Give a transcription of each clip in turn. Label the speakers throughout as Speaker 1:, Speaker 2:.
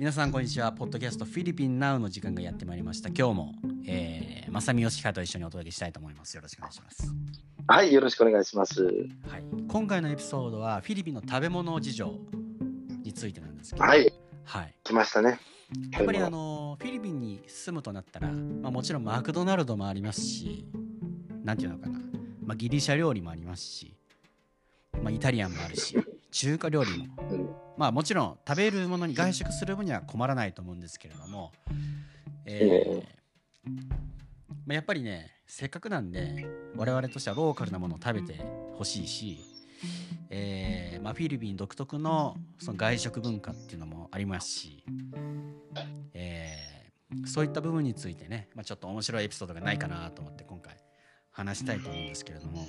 Speaker 1: 皆さんこんにちは。ポッドキャストフィリピンナウの時間がやってまいりました。今日も、えー、正見義弘と一緒にお届けしたいと思います。よろしくお願いします。
Speaker 2: はいよろしくお願いします。はい。
Speaker 1: 今回のエピソードはフィリピンの食べ物事情についてなんですけど。
Speaker 2: はい。
Speaker 1: はい。
Speaker 2: 来ましたね。
Speaker 1: やっぱりあのフィリピンに住むとなったら、まあ、もちろんマクドナルドもありますしなんていうのかな、まあ、ギリシャ料理もありますし、まあ、イタリアンもあるし中華料理も、うん、まあもちろん食べるものに外食する分には困らないと思うんですけれども、えーまあ、やっぱりねせっかくなんで我々としてはローカルなものを食べてほしいし、えーまあ、フィリピン独特のその外食文化っていうのもありますし、えー、そういった部分についてね、まあ、ちょっと面白いエピソードがないかなと思って今回話したいと思うんですけれども。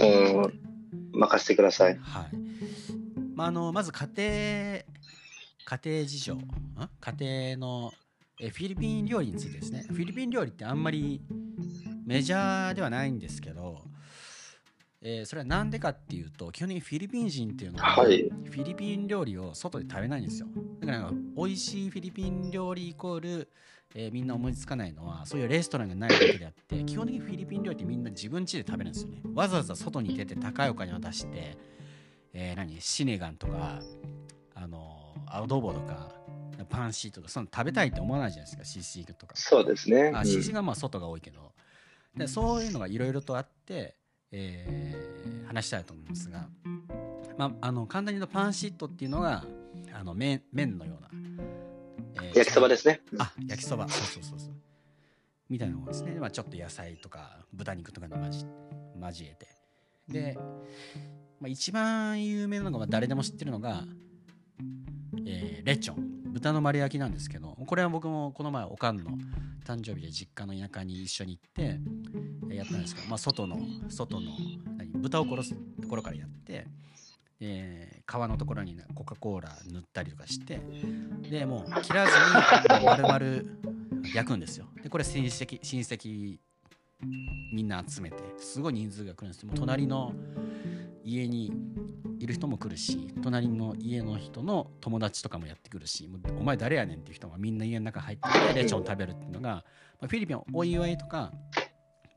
Speaker 2: うん任せてください。
Speaker 1: はい。まあ、あの、まず家庭、家庭事情、家庭のえフィリピン料理についてですね。フィリピン料理ってあんまりメジャーではないんですけど、えー、それは何でかっていうと基本的にフィリピン人っていうのは、はい、フィリピン料理を外で食べないんですよだから美味しいフィリピン料理イコールえー、みんな思いつかないのはそういうレストランがないだけであって基本的にフィリピン料理ってみんな自分家で食べるんですよね。わざわざ外に出て高いお金を出して、えー、何？シネガンとかあのアドボとかパンシーとかその食べたいって思わないじゃないですかシーシーとか。
Speaker 2: そうですね、
Speaker 1: あシーシーがまあ外が多いけど。でそういうのがいろいろとあって、えー、話したいと思いますが、まあ、あの簡単に言うとパンシットっていうのがあの麺麺のような
Speaker 2: えー、焼きそばですね。
Speaker 1: あ、焼きそば。そうそうそうそう。みたいなものですね。まあ、ちょっと野菜とか豚肉とかに交交えて。で、まあ、一番有名なのが、まあ、誰でも知ってるのが、えー、レチョン。豚の丸焼きなんですけど、これは僕もこの前、おかんの誕生日で実家の田舎に一緒に行ってやったんですけど、まあ、外の、外の、何豚を殺すところからやって、えー、皮のところにコカ・コーラ塗ったりとかしてでもう切らずに丸々焼くんですよ。でこれ親戚親戚みんな集めてすごい人数が来るんですもう隣の家にいる人も来るし隣の家の人の友達とかもやってくるしお前誰やねんっていう人がみんな家の中入ってきてレチョン食べるっていうのが、まあ、フィリピンお祝いとか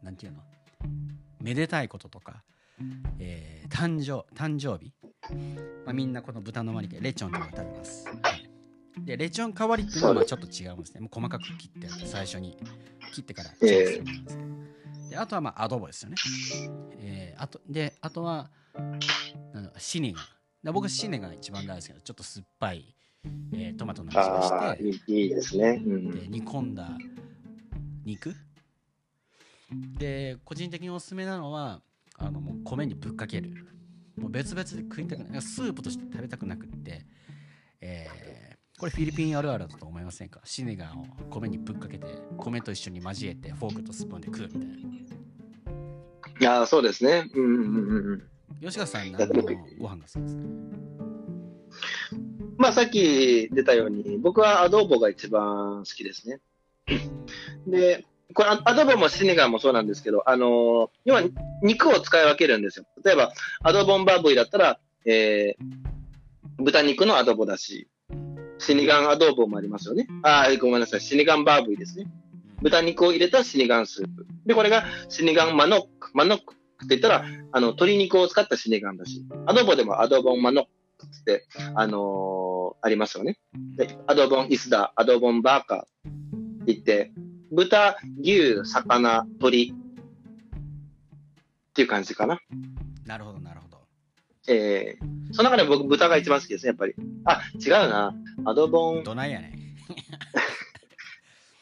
Speaker 1: なんていうのめでたいこととか、えー、誕生誕生日まあ、みんなこの豚の割りでレチョンとか食べます。で、レチョン代わりっていうのはまあちょっと違うんですね。もう細かく切って最初に切ってから調理するんですけど。で、あとはまあアドボですよね。えー、あとで、あとはシネガ僕シネが一番大好きなちょっと酸っぱい、えー、トマトの味がして
Speaker 2: いいですね、
Speaker 1: うん、で煮込んだ肉で個人的におすすめなのはあのもう米にぶっかけるもう別々で食いたくないスープとして食べたくなくって、えー、これフィリピンあるあるだと思いませんか？シネガンを米にぶっかけて米と一緒に交えてフォークとスプーンで食うみたいな。
Speaker 2: いやそうですね。うんうんうんうん。
Speaker 1: 吉川さん何のご飯が好きですか？
Speaker 2: まあさっき出たように僕はアドーボが一番好きですね。で、これアドボもシネガンもそうなんですけど、あの、要は肉を使い分けるんですよ。例えば、アドボンバーブイだったら、えー、豚肉のアドボだし、シニガンアドボもありますよね。あ、ごめんなさい。シニガンバーブイですね。豚肉を入れたシニガンスープ。で、これがシニガンマノック。マノックって言ったら、あの、鶏肉を使ったシニガンだし、アドボでもアドボンマノックって、あのー、ありますよね。で、アドボンイスダ、アドボンバーカーって言って、豚、牛、魚、鳥っていう感じかな。
Speaker 1: なるほど、なるほど。
Speaker 2: えー、その中で僕、豚が一番好きですね、やっぱり。あ、違うな。アドボン。
Speaker 1: どないやねん。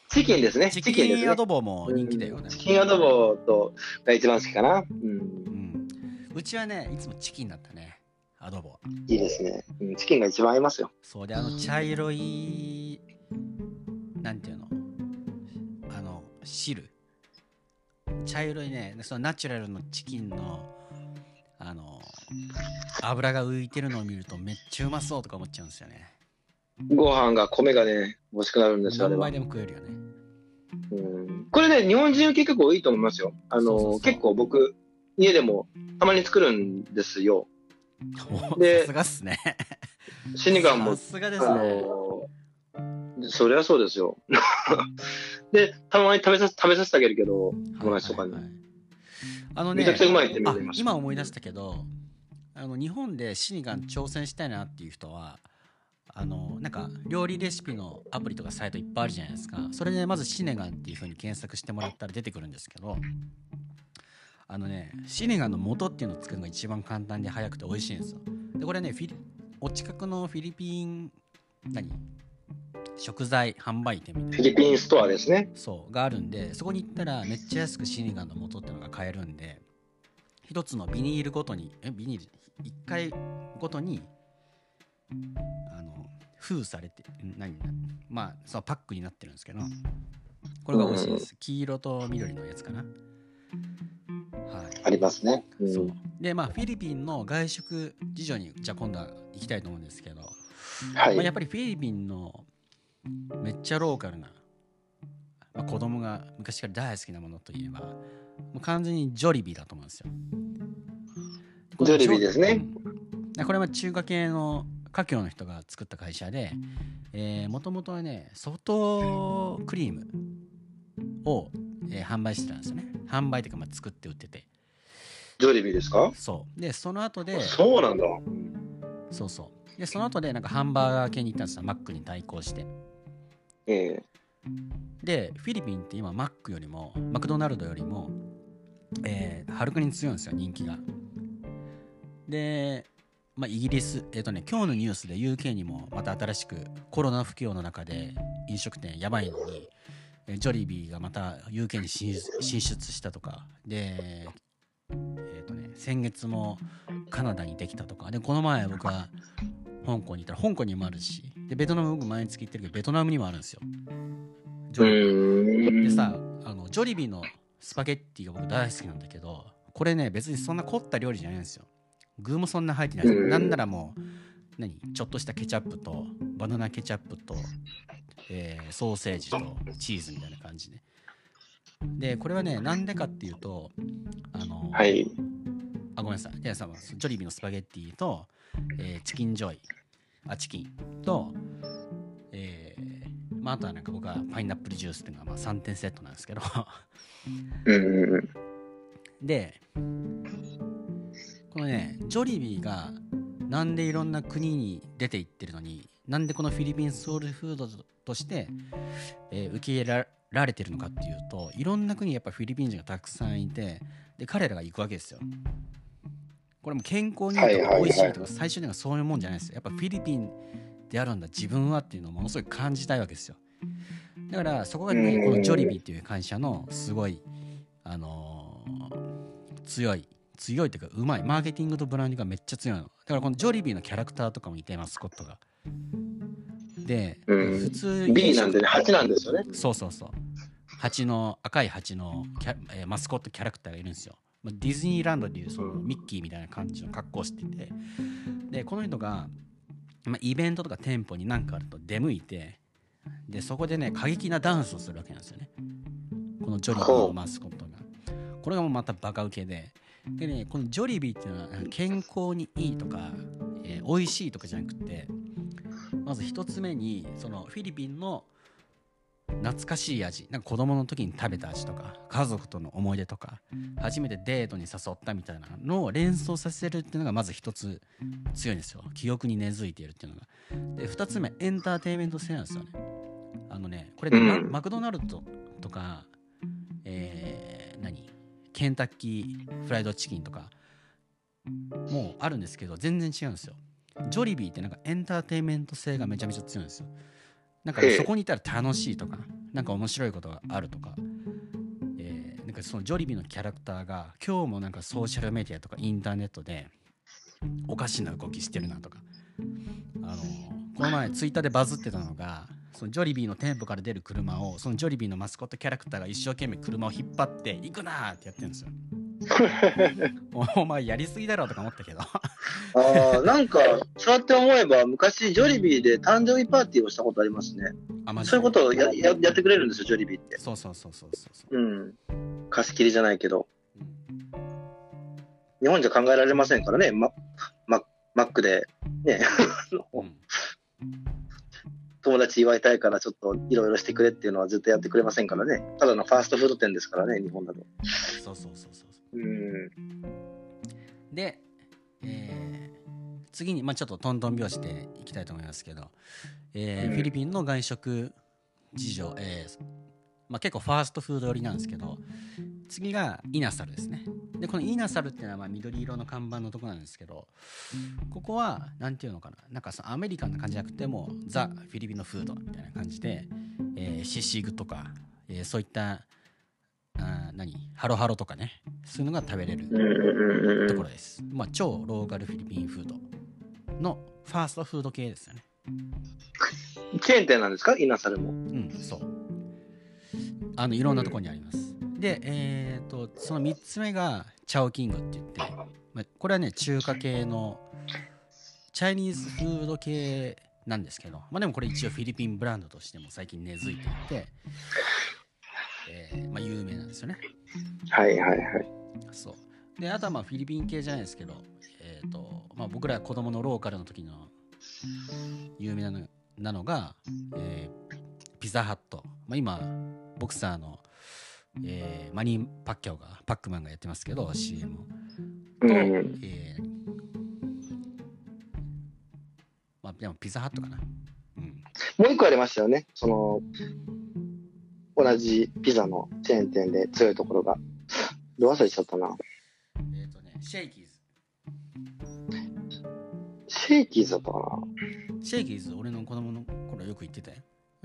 Speaker 2: チキンですね。
Speaker 1: チキンです、ね、アドボも人気だよね、うん、
Speaker 2: チキンアドボとが一番好きかな。うん。う
Speaker 1: ん、うちはね、いつもチキンだったね。アドボは。
Speaker 2: いいですね。うん、チキンが一番合いますよ。
Speaker 1: そうで、あの茶色い、汁。茶色いねそのナチュラルのチキンのあの油が浮いてるのを見るとめっちゃうまそうとか思っちゃうんですよね。
Speaker 2: ご飯が米がね欲しくなるんですよ
Speaker 1: 何倍でも食えるよね。
Speaker 2: うん。これね日本人結構多いと思いますよ。あの結構僕家でもたまに作るんですよ。
Speaker 1: でさすがっすね。
Speaker 2: シニガンも。
Speaker 1: さ、すがです
Speaker 2: あ
Speaker 1: ね。
Speaker 2: そりゃそうですよ。で、たまに食べさせ、食べさせてあげるけど、友達とかに。
Speaker 1: あのね
Speaker 2: めちゃくちゃうまいって。
Speaker 1: 今思い出したけどあの日本でシニガン挑戦したいなっていう人はあのなんか料理レシピのアプリとかサイトいっぱいあるじゃないですかそれでまずシネガンっていう風に検索してもらったら出てくるんですけどあのねシネガンの元っていうのを作るのが一番簡単で早くて美味しいんですよでこれねフィリお近くのフィリピン何？食材販売店みたいな。
Speaker 2: フィリピンストアですね。
Speaker 1: そうがあるんでそこに行ったらめっちゃ安くシニガンの元ってのが買えるんで一つのビニールごとにえビニール一回ごとにあの封されてん何まあそのパックになってるんですけどこれが美味しいです。黄色と緑のやつかな。はい。
Speaker 2: ありますね。う。ん。
Speaker 1: そうでまあフィリピンの外食事情にじゃあ今度は行きたいと思うんですけど、
Speaker 2: はい。
Speaker 1: まあ、やっぱりフィリピンのめっちゃローカルな、まあ、子供が昔から大好きなものといえばもう完全にジョリビーだと思うんですよ。
Speaker 2: ジョリビーですね。
Speaker 1: うん。これは中華系の華僑の人が作った会社でもともとはねソフトクリームを、えー販売してたんですよね。販売というかまあ作って売ってて。
Speaker 2: ジョリビーですか？
Speaker 1: そう。でその後で
Speaker 2: そうなんだ。
Speaker 1: そうそう。でその後でなんかハンバーガー系に行ったんですよ。マックに対抗して
Speaker 2: ええ。
Speaker 1: でフィリピンって今マックよりもマクドナルドよりもえーはるかに強いんですよ人気が。で、まあ、イギリスえっ、とね今日のニュースで UK にもまた新しくコロナ不況の中で飲食店やばいのにえジョリビーがまた UK に進出進出したとか。でえっ、とね先月もカナダにできたとか。でこの前僕は香港にいたら香港にもあるし。でベトナム僕毎月行ってるけどベトナムにもあるんですよ。ジ
Speaker 2: う
Speaker 1: ョリ。でさあのジョリビーのスパゲッティが僕大好きなんだけどこれね別にそんな凝った料理じゃないんですよ。具もそんな入ってないなんならもう何？ちょっとしたケチャップとバナナケチャップと、えーソーセージとチーズみたいな感じででこれはねなんでかっていうとあの
Speaker 2: はい。
Speaker 1: あごめんなさい。じゃあさ、ジョリビーのスパゲッティと、えーチキンジョイ、あ、チキンと、えーまあ、あとはなんか僕はパイナップルジュースっていうのがまあ3点セットなんですけど。で、このね、ジョリビーがなんでいろんな国に出ていってるのに、なんでこのフィリピンソウルフードとして、えー受け入れられてるのかっていうと、いろんな国にやっぱフィリピン人がたくさんいて、で、彼らが行くわけですよ。これも健康に美味しいとか最初にはそういうもんじゃないですよ。やっぱフィリピンであるんだ自分はっていうのをものすごい感じたいわけですよ。だからそこがね、
Speaker 2: うん。
Speaker 1: このジョリビーっていう会社のすごい、あのー強い強いというかうまいマーケティングとブランディングがめっちゃ強いの。だからこのジョリビーのキャラクターとかもいてマスコットが。で、
Speaker 2: うん。
Speaker 1: 普通
Speaker 2: B なんでね、8なんですよね。
Speaker 1: そうそうそう。蜂の赤い蜂のキャ、えーマスコットキャラクターがいるんですよまあディズニーランドでいうそのミッキーみたいな感じの格好をしてて。でこの人が、まあ、イベントとか店舗に何かあると出向いてでそこでね過激なダンスをするわけなんですよね。このジョリビーのマスコットが。これがもうまたバカウケで。でねこのジョリビーっていうのは健康にいいとか、えー美味しいとかじゃなくてまず一つ目にそのフィリピンの懐かしい味。なんか子供の時に食べた味とか家族との思い出とか初めてデートに誘ったみたいなのを連想させるっていうのがまず一つ強いんですよ。記憶に根付いているっていうのが。で二つ目エンターテインメント性なんですよね。あのねこれね、マ
Speaker 2: うん。
Speaker 1: マクドナルドとかえー何？ケンタッキーフライドチキンとかもうあるんですけど全然違うんですよ。ジョリビーってなんかエンターテインメント性がめちゃめちゃ強いんですよなんかそこにいたら楽しいとかなんか面白いことがあるとか、えーなんかそのジョリビーのキャラクターが今日もなんかソーシャルメディアとかインターネットでおかしな動きしてるなとかあのこの前ツイッターでバズってたのがそのジョリビーの店舗から出る車をそのジョリビーのマスコットキャラクターが一生懸命車を引っ張って行くなーってやってるんですよ。おお前やりすぎだろうとか思ったけど
Speaker 2: ああ、なんか、そうやって思えば、昔、ジョリビーで誕生日パーティーをしたことありますね。
Speaker 1: あマジで
Speaker 2: そういうことをやややってくれるんですよ、ジョリビーって。
Speaker 1: そうそうそうそうそうそう、
Speaker 2: うん。貸し切りじゃないけど。
Speaker 1: うん
Speaker 2: 日本じゃ考えられませんからね。ま、マッマックで、ね、
Speaker 1: うん
Speaker 2: 友達祝いたいからちょっといろいろしてくれっていうのは絶対やってくれませんからね。ただのファーストフード店ですからね、日本だと。
Speaker 1: そうそうそうそう
Speaker 2: うん。
Speaker 1: で、えー次に、まあ、ちょっとトントン拍子でいきたいと思いますけど、えー
Speaker 2: うん。
Speaker 1: フィリピンの外食事情、えーまあ、結構ファーストフード寄りなんですけど次がイナサルですね。でこのイナサルっていうのはまあ緑色の看板のとこなんですけどここはなんていうのかな。なんかそのアメリカンな感じじゃなくてもうザ・フィリピンのフードみたいな感じで、えーシシグとか、えーそういったあー何？ハロハロとかねそういうのが食べれる
Speaker 2: うんうんうんうん
Speaker 1: ところです。まあ、超ローカルフィリピンフードのファーストフード系ですよね。
Speaker 2: チェーン店なんですか？イナサルも。
Speaker 1: うん、そう。あの、いろんなところにあります。で、えっ、と、その3つ目がチャオキングって言って、まあ、これはね、中華系のチャイニーズフード系なんですけど、まあでもこれ一応フィリピンブランドとしても最近根付いていて、えーまあ有名なんですよね。
Speaker 2: はいはいはい。
Speaker 1: そう。で、あとはまあフィリピン系じゃないですけど、えっ、と、まあ僕ら子供のローカルの時の有名なのなのが、えーピザハット。まあ今、ボクサーの、えーマニー・パッキャオが、パックマンがやってますけど、CM と、
Speaker 2: うんうん
Speaker 1: えーまあでもピザハットかな。うん。
Speaker 2: もう一個ありましたよね。その、同じピザのチェーン店で強いところが。ど忘れちゃったな。
Speaker 1: えっ、とね、シェイキーズ。
Speaker 2: シェイキーズだったかな。
Speaker 1: シェイキーズ、俺の子供の頃よく行ってたよ。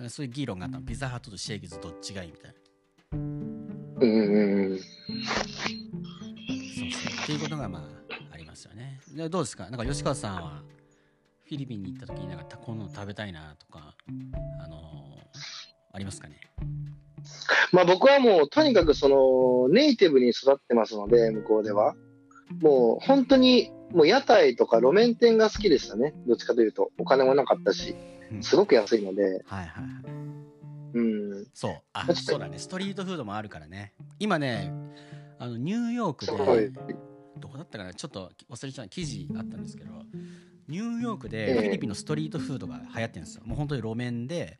Speaker 1: そういう議論があったの。ピザハットとシェイキーズどっちがいいみたいな。
Speaker 2: うんうんうん。
Speaker 1: そうそう。っていうことがまあありますよね。でどうですか？なんか吉川さんはフィリピンに行った時になんかこの食べたいなとか、あのーありますかね？
Speaker 2: まあ僕はもうとにかくそのネイティブに育ってますので、向こうでは。もう本当にもう屋台とか路面店が好きでしたね。どっちかというと。お金もなかったし、すごく安いので。
Speaker 1: はいはいはい。
Speaker 2: うん。
Speaker 1: そう。あそうだね。ストリートフードもあるからね。今ね、あのニューヨークで、。どこだったかな？ちょっと忘れちゃう記事あったんですけど、ニューヨーク
Speaker 2: え
Speaker 1: で
Speaker 2: え
Speaker 1: フィリピンのストリートフードが流行ってるんですよ。もう本当に路面で、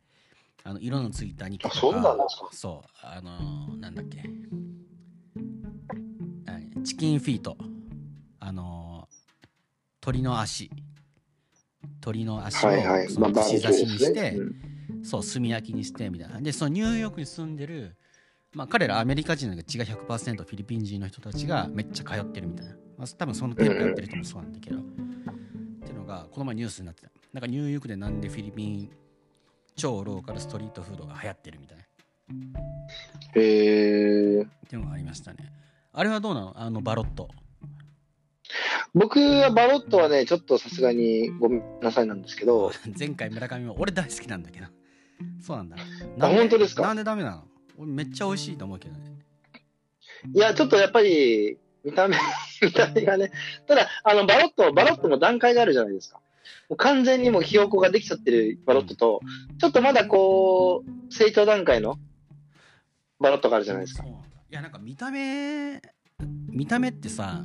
Speaker 1: あの色のついた肉と
Speaker 2: あそうなん
Speaker 1: か
Speaker 2: ですか、
Speaker 1: そう、あのーなんだっけ、何？チキンフィート、あのー鳥の足、鳥の足を
Speaker 2: はいはい。
Speaker 1: その串刺し
Speaker 2: ベキューです
Speaker 1: にして、
Speaker 2: ね。うん
Speaker 1: そう、炭焼きにしてみたいな。で、そのニューヨークに住んでる、まあ、彼らアメリカ人の血が100%フィリピン人の人たちがめっちゃ通ってるみたいな。まあ、多分その店舗やってる人もそうなんだけど。っていうのが、この前ニュースになってた。なんかニューヨークでなんでフィリピン超ローカルストリートフードが流行ってるみたいな。
Speaker 2: へー
Speaker 1: っていうのがありましたね。あれはどうなの？あのバロット。
Speaker 2: 僕はバロットはね、ちょっとさすがにごめんなさいなんですけど、
Speaker 1: 前回村上も俺大好きなんだけど。そうなんだ。
Speaker 2: あ本当ですか？
Speaker 1: なんでダメなの？俺めっちゃ美味しいと思うけどね。
Speaker 2: いや、ちょっとやっぱり、見た目、見た目がね、ただ、あの、バロット、バロットも段階があるじゃないですか。もう完全にもうひよこができちゃってるバロットと、ちょっとまだこう、成長段階のバロットがあるじゃないですか。
Speaker 1: いやなんか見た目見た目ってさ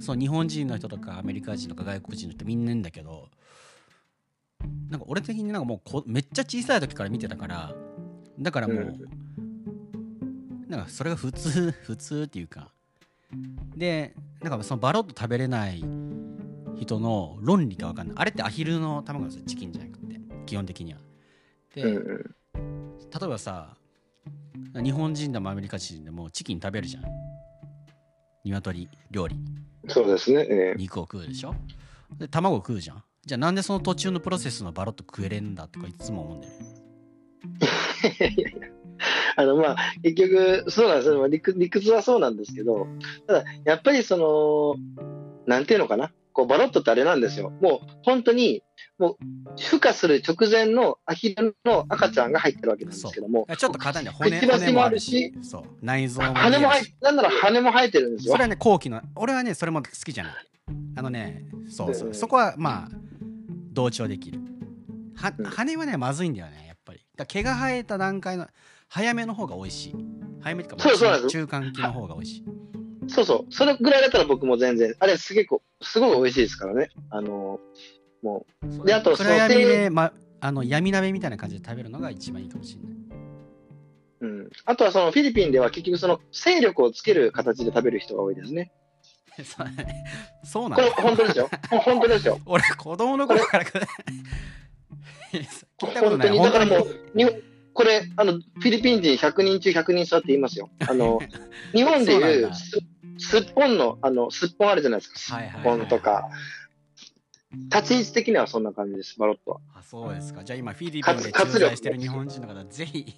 Speaker 1: そう日本人の人とかアメリカ人とか外国人の人みんないいんだけどなんか俺的になんかもうこめっちゃ小さい時から見てたからだからもう、
Speaker 2: うん。
Speaker 1: なんかそれが普通 普通っていうか。でなんかそのバロッと食べれない人の論理が分かんない。あれってアヒルの卵ですよチキンじゃなくて。基本的には。で。例えばさ日本人でもアメリカ人でもチキン食べるじゃん。鶏料理。
Speaker 2: そうですね。ええ。
Speaker 1: 肉を食うでしょ？で卵食うじゃん。じゃあなんでその途中のプロセスのバロッと食えれんだとかいつも思うんだよね。
Speaker 2: あの、まあ、結局、そうなんですよ。理屈理屈はそうなんですけど、ただ、やっぱりその、なんていうのかな？こう、バロットってあれなんですよ。もう、本当に、もう、孵化する直前のアヒルの赤ちゃんが入ってるわけなんですけども、
Speaker 1: ちょっと硬いんだよ骨
Speaker 2: くちばしもあ
Speaker 1: る
Speaker 2: るし
Speaker 1: しそう。内臓も
Speaker 2: 羽も
Speaker 1: 見えるし
Speaker 2: 入っなんなら羽も生えてるんですよ。
Speaker 1: それ。はね後期の俺はねそれも好きじゃない。あのねそうそう、
Speaker 2: うん
Speaker 1: そこはまあ同調できる。は
Speaker 2: うん。
Speaker 1: 羽はねまずいんだよねやっぱり。毛が生えた段階の早めの方が美味しい。早めってか中間期の方が美味しい
Speaker 2: そうそう。それぐらいだったら僕も全然、あれすげえこう、すごい美味しいですからね。あの、も
Speaker 1: そう
Speaker 2: であと
Speaker 1: 暗闇
Speaker 2: その
Speaker 1: で、ま、あの闇鍋みたいな感じで食べるのが一番いいかもしれない。
Speaker 2: う、うん。あとはそのフィリピンでは結局その勢力をつける形で食べる人が多いですね。
Speaker 1: そ うそうな
Speaker 2: これ
Speaker 1: の
Speaker 2: 本当ですよ。本当ですよ。
Speaker 1: 俺、子供の頃から 聞いたこと
Speaker 2: 本当
Speaker 1: ない。
Speaker 2: にだからも
Speaker 1: 本
Speaker 2: う、日本これ、あの、フィリピン人100人中100人座って言いますよ。あの、日本でいうすすっぽんの、あの、すっぽんあるじゃないですか。すっぽんとか。立ち位置的にはそんな感じです、バロットは。
Speaker 1: あそうですか。じゃあ今、フィリピンで
Speaker 2: 活
Speaker 1: 駐在してる日本人の方、ぜひ、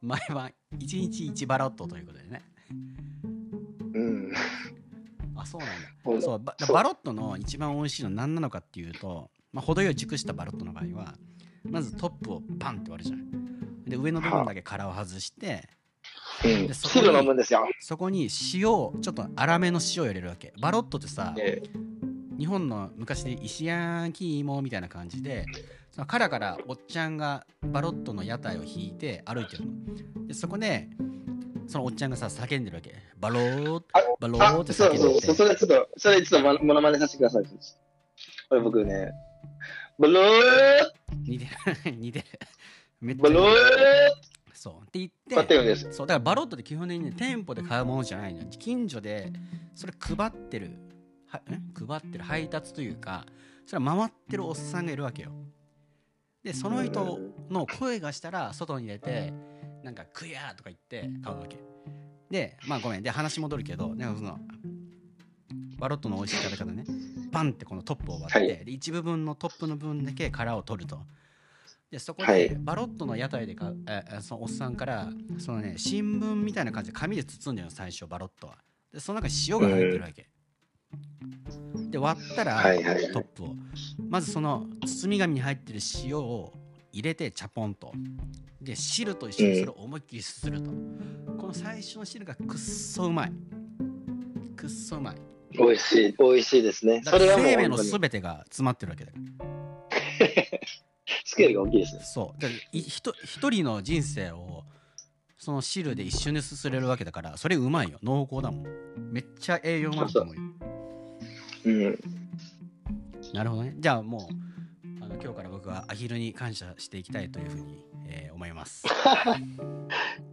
Speaker 1: 毎晩1日1バロットということでね。
Speaker 2: うん。
Speaker 1: あ、そうなんだ。
Speaker 2: うん
Speaker 1: そうババロットの一番美味しいのは何なのかっていうと、まあ、程よい熟したバロットの場合は、まずトップをパンって割るじゃん。で、上の部分だけ殻を外して、
Speaker 2: うん。
Speaker 1: でそこに
Speaker 2: 汁飲むんですよ。
Speaker 1: そこに塩を、ちょっと粗めの塩を入れるわけ。バロットってさ、
Speaker 2: え
Speaker 1: 日本の昔で石焼き芋みたいな感じでその殻からおっちゃんがバロットの屋台を引いて歩いてるの。でそこでそのおっちゃんがさ叫んでるわけ。バロー
Speaker 2: あ
Speaker 1: バロ
Speaker 2: あ
Speaker 1: ーって叫ん
Speaker 2: そうそうそう、それちょっと、それちょっとものものまねさせてください。これ僕ね、ブロー
Speaker 1: 似てる。似てる。めっちゃ
Speaker 2: ブロー
Speaker 1: そうって言って
Speaker 2: っです。
Speaker 1: そうだからバロットって基本的にね店舗で買うものじゃないのよ。近所でそれ配ってるはん配ってる配達というかそれは回ってるおっさんがいるわけよ。でその人の声がしたら外に出てなんか「クヤー!」とか言って買うわけ。でまあごめん。で話戻るけどなんかそのバロットの美味しい食べ方ね。パンってこのトップを割って、
Speaker 2: はい。
Speaker 1: で一部分のトップの分だけ殻を取るとでそこ
Speaker 2: はい。
Speaker 1: でバロットの屋台でかええそのおっさんからそのね新聞みたいな感じで紙で包んでるの最初バロットは。でその中に塩が入ってるわけ、で割ったら、
Speaker 2: はいはいはい。
Speaker 1: トップを。まずその包み紙に入ってる塩を入れてチャポンと。で汁と一緒にそれを思いっきりすすると、この最初の汁がくっそうまい。くっそうまい。
Speaker 2: 美味しい、美味しいですね。それは
Speaker 1: 生命の
Speaker 2: 本当に。
Speaker 1: 全てが詰まってるわけだから
Speaker 2: スケールが大きいですね。
Speaker 1: そう。一人の人生をその汁で一瞬ですすれるわけだからそれうまいよ。濃厚だもん。めっちゃ栄養満と思うよ
Speaker 2: うん。
Speaker 1: なるほどね。じゃあもうあの今日から僕はアヒルに感謝していきたいというふうに、えー思います。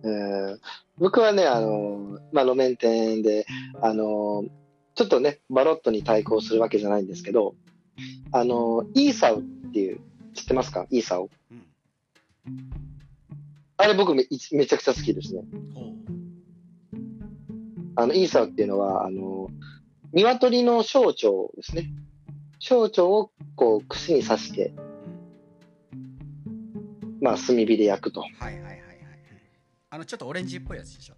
Speaker 2: え ー僕はね、あの、まあ、路面店で、あの、ちょっとね、バロットに対抗するわけじゃないんですけど、あの、イーサウっていう、知ってますか？イーサウ。
Speaker 1: うん
Speaker 2: あれ僕めめちゃくちゃ好きですね。あの、イーサウっていうのは、あの、鶏の小腸ですね。小腸をこう、串に刺して、まあ、炭火で焼くと。
Speaker 1: はいはいはいはいはいあのちょっとオレンジっぽいやつでしょ？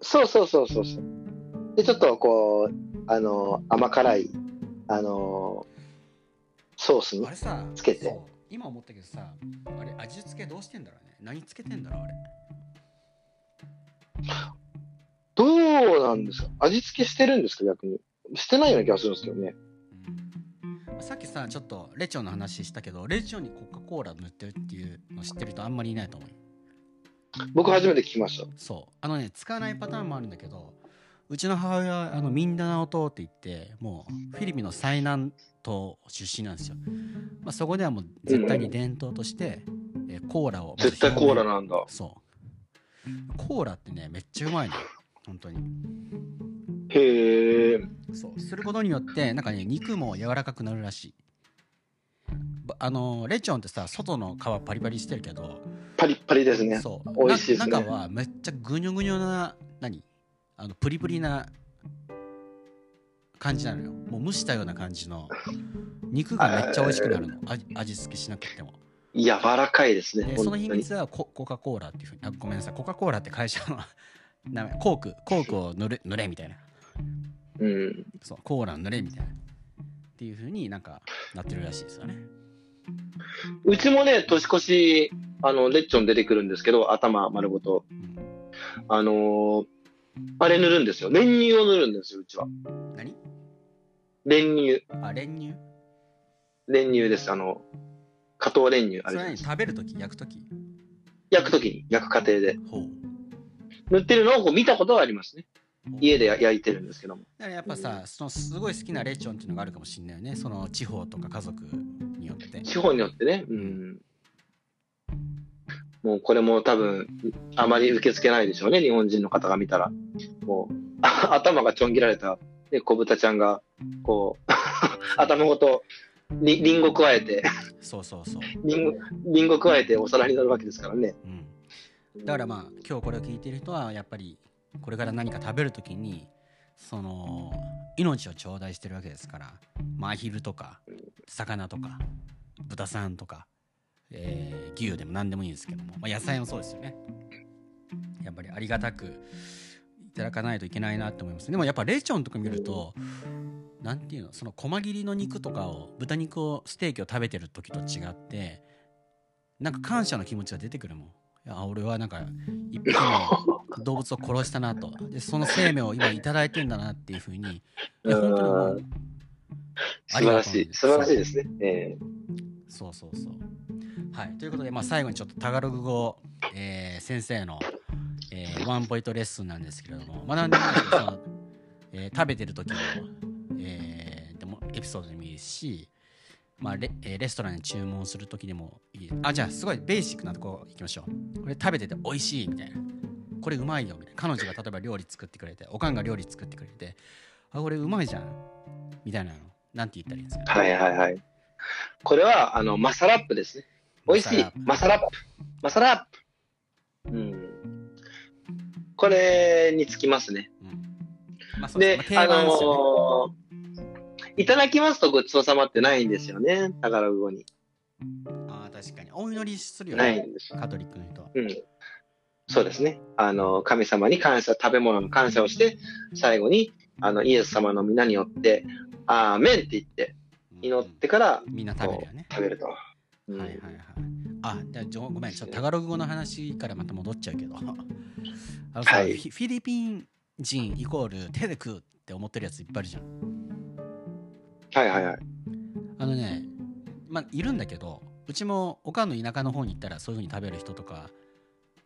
Speaker 2: そうそうそうそうそう。で、ちょっとこう、あの、甘辛い、あの、ソースに
Speaker 1: あれさ
Speaker 2: つけて。
Speaker 1: 今思ったけどさあれ味付けどうしてんだろうね？何つけてんだろうあれ。
Speaker 2: どうなんですか？味付けしてるんですか？逆に。してないような気がするんですけどね。
Speaker 1: うん。さっきさちょっとレチョンの話したけどレチョンにコカ・コーラ塗ってるっていうの知ってる人あんまりいないと思うよ。
Speaker 2: 僕初めて聞きました。
Speaker 1: そう。あのね使わないパターンもあるんだけどうちの母親はあのミンダナオ島って言ってもうフィリピンの最南島出身なんですよ、まあ、そこではもう絶対に伝統として、えーコーラを
Speaker 2: 絶対コーラなんだ。
Speaker 1: そう。コーラってねめっちゃうまいのよ。本当に。
Speaker 2: へえ。
Speaker 1: そう。することによってなんかね肉も柔らかくなるらしい。ばあのレチョンってさ外の皮パリパリしてるけど
Speaker 2: パリッパリですね。
Speaker 1: そう。
Speaker 2: 美味しいですね。
Speaker 1: な中はめっちゃぐにょぐにょな何？あのプリプリな感じなのよもう蒸したような感じの肉がめっちゃ美味しくなるの味味付けしなくても
Speaker 2: 柔らかいですね。
Speaker 1: でその。秘密はココカ・コーラっていうふうにあごめんなさいコカ・コーラって会社の 名前コークコークを塗れ塗れみたいな
Speaker 2: うん。
Speaker 1: そうコーラ塗れみたいなっていうふうになんかなってるらしいですよね
Speaker 2: うちもね、年越し、あの、レッチョン出てくるんですけど、頭丸ごと。
Speaker 1: うん
Speaker 2: あのーあれ塗るんですよ。練乳を塗るんですよ、うちは。
Speaker 1: 何？
Speaker 2: 練乳。
Speaker 1: あ練乳？
Speaker 2: 練乳です。あの、加糖練乳あ
Speaker 1: それ
Speaker 2: るじゃないですか。
Speaker 1: 何？食べるとき焼くとき
Speaker 2: 焼くときに、焼く過程で。
Speaker 1: ほう
Speaker 2: 塗ってるのをこう見たことはありますね。家で焼いてるんですけども。
Speaker 1: だからやっぱさ、そのすごい好きなレチョンっていうのがあるかもしれないよね。その地方とか家族によって。
Speaker 2: 地方によってね、うん。もうこれも多分、あまり受け付けないでしょうね、日本人の方が見たら。もう、あ 頭がちょん切られた、ね、小豚ちゃんが、こう、頭ごと、りりんご加えて、
Speaker 1: そうそうそう。
Speaker 2: りんご、りんご加えてお皿になるわけですからね。
Speaker 1: うん。だからまあ今日これを聞いてる人はやっぱりこれから何か食べるときにその命を頂戴してるわけですから、まあ、アヒルとか魚とか豚さんとか、えー牛でも何でもいいんですけども、まあ、野菜もそうですよね。やっぱりありがたくいただかないといけないなって思いますでもやっぱレチョンとか見るとなんていうのその細切りの肉とかを豚肉をステーキを食べてる時と違ってなんか感謝の気持ちが出てくるもん。いや俺はなんか一匹の動物を殺したなと。でその生命を今いただいてんだなっていうふうにいや本当に思う
Speaker 2: 素晴らしい、素晴らしいですね。え。
Speaker 1: そうそうそう。はい、ということで、まあ、最後にちょっとタガログ語、えー先生の、えーワンポイントレッスンなんですけれども、まあ、なんでもいですけどその、え食べてる時の、えーでもエピソードでもいいし、まあレえーレストランに注文する時でもいい。あじゃあすごいベーシックなとこいきましょう。これ食べてて美味しいみたいな。これうまいよみたいな。彼女が例えば料理作ってくれておかんが料理作ってくれてあこれうまいじゃん。みたいなのなんて言ったらいいんですか、
Speaker 2: はいはいはい。これは、あの、マサラップですね。美味しい。マサラップ。マサラップ。うん。これにつきますね。
Speaker 1: うんまあ、
Speaker 2: で、
Speaker 1: まあ
Speaker 2: のーいただきますとごちそうさまってないんですよね。タガログ語に。
Speaker 1: ああ、確かに。お祈りするよね。
Speaker 2: ないんです。
Speaker 1: カトリックの人は。
Speaker 2: うん。そうですね。あの、神様に感謝、食べ物の感謝をして、最後に、あの、イエス様の皆によって、アーメンって言って、祈ってから、
Speaker 1: みんな食べるよね。
Speaker 2: 食べると。うん
Speaker 1: はいはいはい。あ、じゃあごめん、ちょっとタガログ語の話からまた戻っちゃうけど。あのさ、
Speaker 2: はい
Speaker 1: フィリピン人イコール手で食うって思ってるやついっぱいあるじゃん。
Speaker 2: はいはいはい。
Speaker 1: あのね、まあ、いるんだけど、うちもおかんの田舎の方に行ったらそういう風に食べる人とか、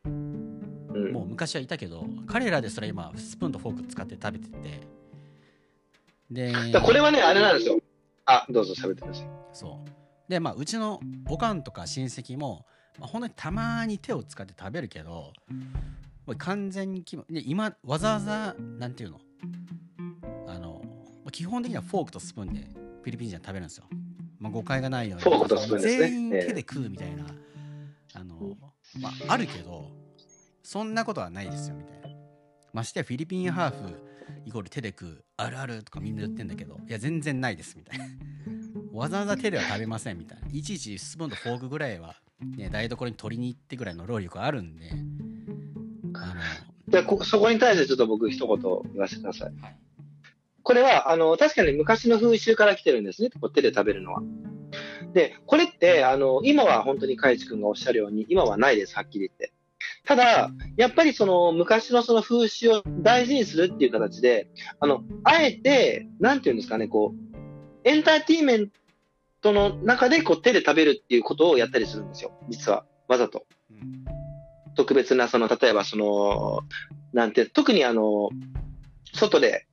Speaker 2: うん
Speaker 1: もう昔はいたけど、彼らですら今、スプーンとフォーク使って食べてて。で、
Speaker 2: これはね、あれなんですよ。あ、どうぞ喋ってください。
Speaker 1: そう。で、まあ、うちのおかんとか親戚も、まあ、本当にたまに手を使って食べるけど、もう完全に決まで今、わざわざ、なんていうのあの、まあ基本的にはフォークとスプーンでフィリピン人は食べるんですよ。まあ、誤解がないように。
Speaker 2: フォークとスプーンですね
Speaker 1: 全員
Speaker 2: ええ
Speaker 1: 手で食うみたいな、あの、まあ、あるけど、そんなことはないですよ、みたいな。ましてやフィリピンハーフイコール手で食う、あるあるとかみんな言ってんだけど、いや、全然ないです、みたいな。わざわざ手では食べませんみたいな。いちいちスプーンとフォークぐらいは、ね、台所に取りに行ってぐらいの労力あるんで、あ
Speaker 2: でこそこに対してちょっと僕一言言わせてください。
Speaker 1: の、はい。
Speaker 2: これは、あの、確かに昔の風習から来てるんですね。こう手で食べるのは。で、これって、あの、今は本当に海地君がおっしゃるように、今はないです、はっきり言って。ただ、やっぱりその昔のその風習を大事にするっていう形で、あの、あえて、なんていうんですかね、こう、エンターテインメントの中でこう手で食べるっていうことをやったりするんですよ。実は。わざと。特別な、その、例えばその、なんて、特にあの、外で、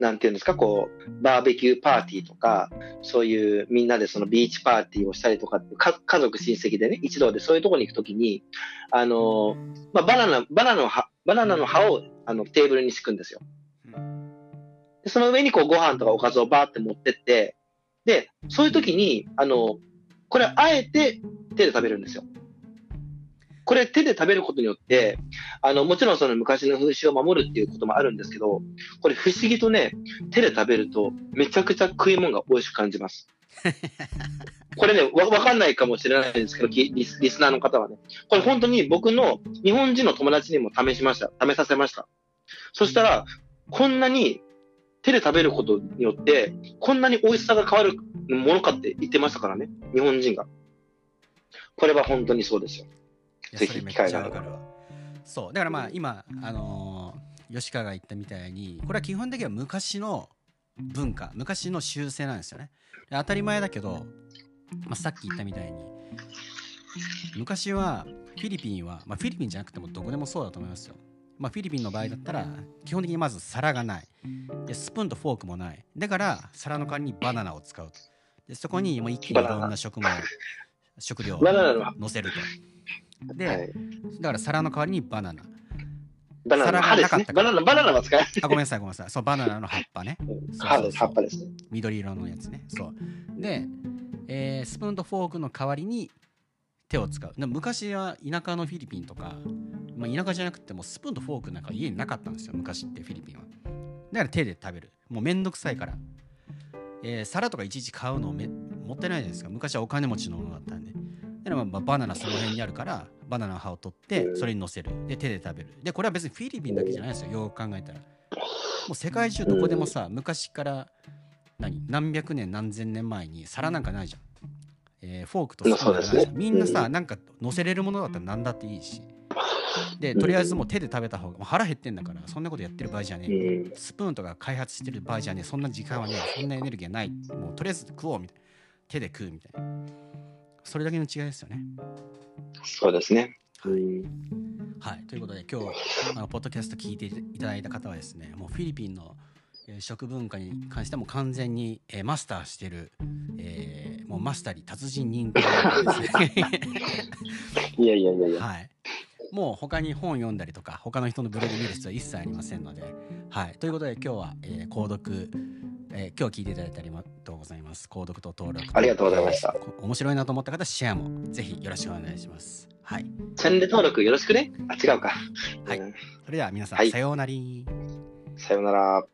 Speaker 2: なんていうんですか、こう、バーベキューパーティーとか、そういうみんなでそのビーチパーティーをしたりとか、か家族親戚でね、一同でそういうところに行くときに、あの、まあ、バナナ、バナナの葉、バナナの葉をあのテーブルに敷くんですよ。でその上にこうご飯とかおかずをバーって持ってって、で、そういうときに、あの、これあえて手で食べるんですよ。これ手で食べることによって、あの、もちろんその昔の風習を守るっていうこともあるんですけど、これ不思議とね、手で食べるとめちゃくちゃ食い物が美味しく感じます。これね、わ、わかんないかもしれないですけど、きリスリスナーの方はね。これ本当に僕の日本人の友達にも試しました。試させました。そしたら、こんなに手で食べることによって、こんなに美味しさが変わるものかって言ってましたからね。日本人が。これは本当にそうですよ。ぜひ機会があれば
Speaker 1: ちゃわかるわ。そう。だからまあ今、あのー吉川が言ったみたいに、これは基本的には昔の文化、昔の習性なんですよね。で当たり前だけど、まあ、さっき言ったみたいに、昔はフィリピンは、まあ、フィリピンじゃなくてもどこでもそうだと思いますよ。まあ、フィリピンの場合だったら基本的にまず皿がない。でスプーンとフォークもない。だから皿の代わりにバナナを使うと。でそこにもう一気にいろんな食物食料を乗せると。で、
Speaker 2: はい。
Speaker 1: だから皿の代わりにバナナ。
Speaker 2: バナナ。の葉ですね。バナナ、バナナは使えない。
Speaker 1: あごめんなさいごめんなさい。そうバナナの葉っぱね。そう
Speaker 2: 葉っぱですね。
Speaker 1: 緑色のやつね。そう。で、えースプーンとフォークの代わりに手を使う。昔は田舎のフィリピンとか、まあ、田舎じゃなくてもスプーンとフォークなんか家になかったんですよ昔ってフィリピンは。だから手で食べる。もうめんどくさいから、えー皿とかいちいち買うのめもったいないじゃないですか。昔はお金持ちのものだったんで。だからまあバナナその辺にあるからバナナの葉を取ってそれに乗せる。で手で食べる。でこれは別にフィリピンだけじゃないですよよく考えたら。もう世界中どこでもさ昔から何何百年何千年前に皿なんかないじゃん、えーフォークとスプーンなんかないじゃん、みんなさ、
Speaker 2: うん。
Speaker 1: なんか乗せれるものだったら何だっていいしでとりあえずもう手で食べた方がもう腹減ってんだからそんなことやってる場合じゃね
Speaker 2: う
Speaker 1: え
Speaker 2: ん。
Speaker 1: スプーンとか開発してる場合じゃねえそんな時間はねえそんなエネルギーはない。もうとりあえず食おうみたいな。手で食うみたいな。それだけの違いですよね。
Speaker 2: そうですね。
Speaker 1: はい、
Speaker 2: うん。
Speaker 1: はい、ということで今日あのポッドキャスト聞いていただいた方はですねもうフィリピンの、えー食文化に関してはもう完全に、えーマスターしてる、えーもうマスターに達人認定ですね。
Speaker 2: いやいやいやいや。
Speaker 1: はいもう他に本読んだりとか他の人のブログ見る必要は一切ありませんので、はい、ということで今日は、えー購読、えー今日聞いていただいてありがとうございます。購読と登録
Speaker 2: ありがとうございました。
Speaker 1: こ面白いなと思った方シェアもぜひよろしくお願いします。はい。
Speaker 2: チャンネル登録よろしくね？あ、違うか。
Speaker 1: はい。
Speaker 2: うん。
Speaker 1: それでは皆さん、
Speaker 2: はい。
Speaker 1: さようなら。
Speaker 2: さようなら。